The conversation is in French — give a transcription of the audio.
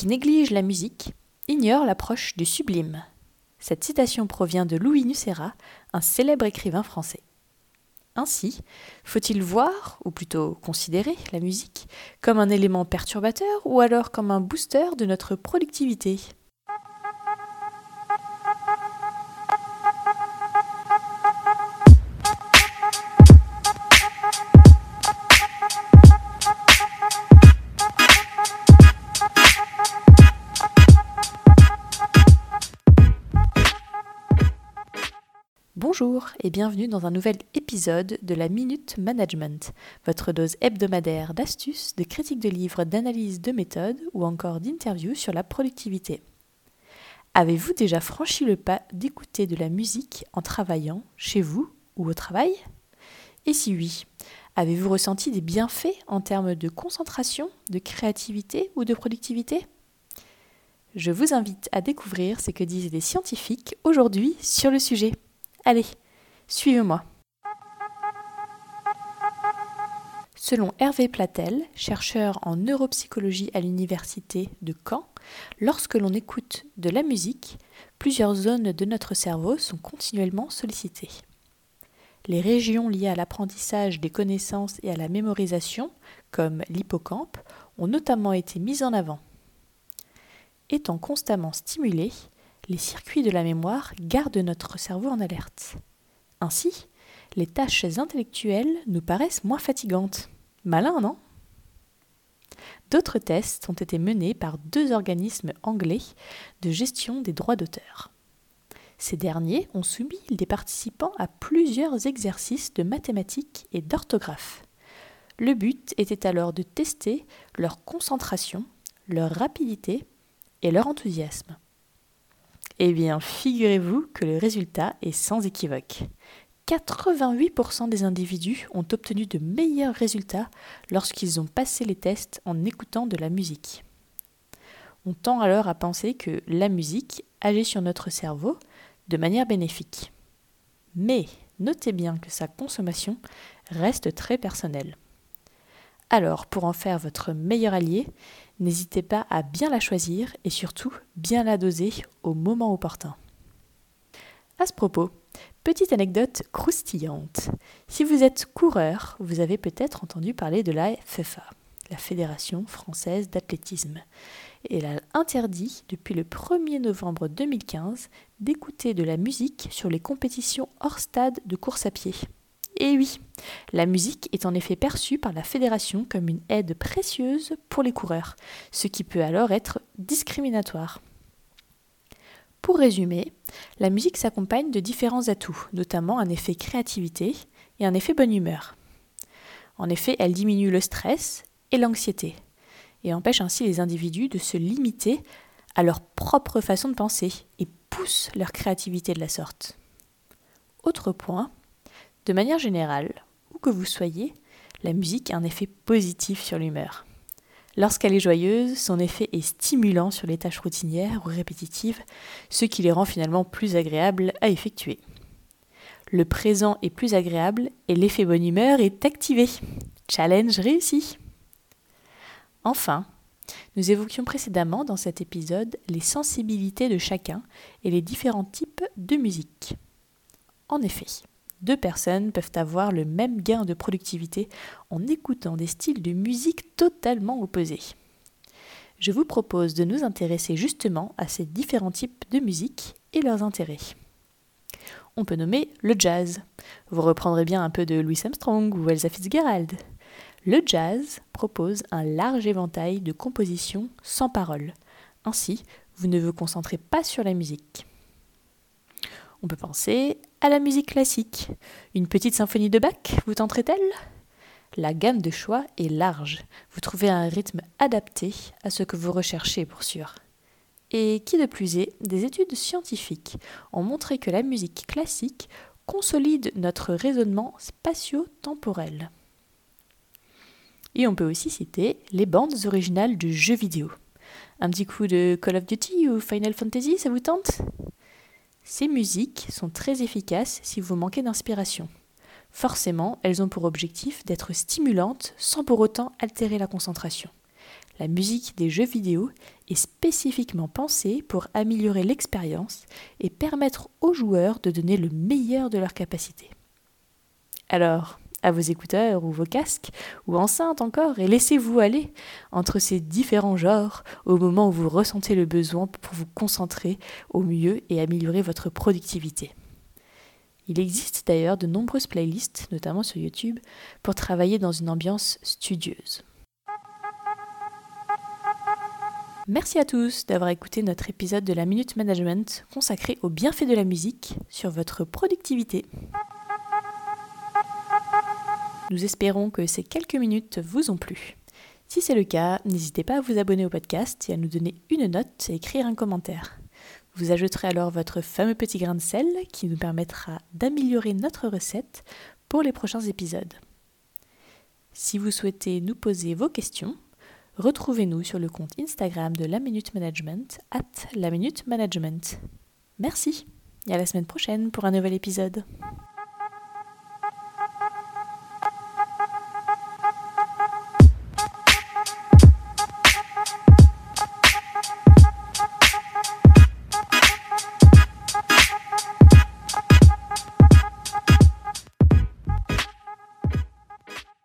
qui néglige la musique ignore l'approche du sublime. Cette citation provient de Louis Nucera, un célèbre écrivain français. Ainsi, faut-il voir, ou plutôt considérer, la musique comme un élément perturbateur ou alors comme un booster de notre productivité? Bonjour et bienvenue dans un nouvel épisode de la Minute Management, votre dose hebdomadaire d'astuces, de critiques de livres, d'analyse de méthodes ou encore d'interviews sur la productivité. Avez-vous déjà franchi le pas d'écouter de la musique en travaillant chez vous ou au travail? Et si oui, avez-vous ressenti des bienfaits en termes de concentration, de créativité ou de productivité? Je vous invite à découvrir ce que disent les scientifiques aujourd'hui sur le sujet. Allez, suivez-moi. Selon Hervé Platel, chercheur en neuropsychologie à l'université de Caen, lorsque l'on écoute de la musique, plusieurs zones de notre cerveau sont continuellement sollicitées. Les régions liées à l'apprentissage des connaissances et à la mémorisation, comme l'hippocampe, ont notamment été mises en avant. Étant constamment stimulées, les circuits de la mémoire gardent notre cerveau en alerte. Ainsi, les tâches intellectuelles nous paraissent moins fatigantes. Malin, non? D'autres tests ont été menés par deux organismes anglais de gestion des droits d'auteur. Ces derniers ont soumis les participants à plusieurs exercices de mathématiques et d'orthographe. Le but était alors de tester leur concentration, leur rapidité et leur enthousiasme. Eh bien, figurez-vous que le résultat est sans équivoque. 88% des individus ont obtenu de meilleurs résultats lorsqu'ils ont passé les tests en écoutant de la musique. On tend alors à penser que la musique agit sur notre cerveau de manière bénéfique. Mais notez bien que sa consommation reste très personnelle. Alors, pour en faire votre meilleur allié, n'hésitez pas à bien la choisir et surtout bien la doser au moment opportun. À ce propos, petite anecdote croustillante. Si vous êtes coureur, vous avez peut-être entendu parler de la FFA, la Fédération française d'athlétisme. Elle a interdit depuis le 1er novembre 2015 d'écouter de la musique sur les compétitions hors stade de course à pied. Et oui, la musique est en effet perçue par la fédération comme une aide précieuse pour les coureurs, ce qui peut alors être discriminatoire. Pour résumer, la musique s'accompagne de différents atouts, notamment un effet créativité et un effet bonne humeur. En effet, elle diminue le stress et l'anxiété, et empêche ainsi les individus de se limiter à leur propre façon de penser et pousse leur créativité de la sorte. Autre point, de manière générale, où que vous soyez, la musique a un effet positif sur l'humeur. Lorsqu'elle est joyeuse, son effet est stimulant sur les tâches routinières ou répétitives, ce qui les rend finalement plus agréables à effectuer. Le présent est plus agréable et l'effet bonne humeur est activé. Challenge réussi. Enfin, nous évoquions précédemment dans cet épisode les sensibilités de chacun et les différents types de musique. En effet, deux personnes peuvent avoir le même gain de productivité en écoutant des styles de musique totalement opposés. Je vous propose de nous intéresser justement à ces différents types de musique et leurs intérêts. On peut nommer le jazz. Vous reprendrez bien un peu de Louis Armstrong ou Elsa Fitzgerald. Le jazz propose un large éventail de compositions sans paroles. Ainsi, vous ne vous concentrez pas sur la musique. On peut penser à la musique classique. Une petite symphonie de Bach vous tenterait-elle La gamme de choix est large. Vous trouvez un rythme adapté à ce que vous recherchez pour sûr. Et qui de plus est, des études scientifiques ont montré que la musique classique consolide notre raisonnement spatio-temporel. Et on peut aussi citer les bandes originales de jeux vidéo. Un petit coup de Call of Duty ou Final Fantasy, ça vous tente? Ces musiques sont très efficaces si vous manquez d'inspiration. Forcément, elles ont pour objectif d'être stimulantes sans pour autant altérer la concentration. la musique des jeux vidéo est spécifiquement pensée pour améliorer l'expérience et permettre aux joueurs de donner le meilleur de leurs capacités. Alors, à vos écouteurs ou vos casques ou enceintes encore et laissez-vous aller entre ces différents genres au moment où vous ressentez le besoin pour vous concentrer au mieux et améliorer votre productivité. Il existe d'ailleurs de nombreuses playlists, notamment sur YouTube, pour travailler dans une ambiance studieuse. Merci à tous d'avoir écouté notre épisode de la Minute Management consacré aux bienfaits de la musique sur votre productivité. Nous espérons que ces quelques minutes vous ont plu. Si c'est le cas, n'hésitez pas à vous abonner au podcast et à nous donner une note et écrire un commentaire. Vous ajouterez alors votre fameux petit grain de sel qui nous permettra d'améliorer notre recette pour les prochains épisodes. Si vous souhaitez nous poser vos questions, retrouvez-nous sur le compte Instagram de la Minute Management, at la Minute Management. Merci et à la semaine prochaine pour un nouvel épisode.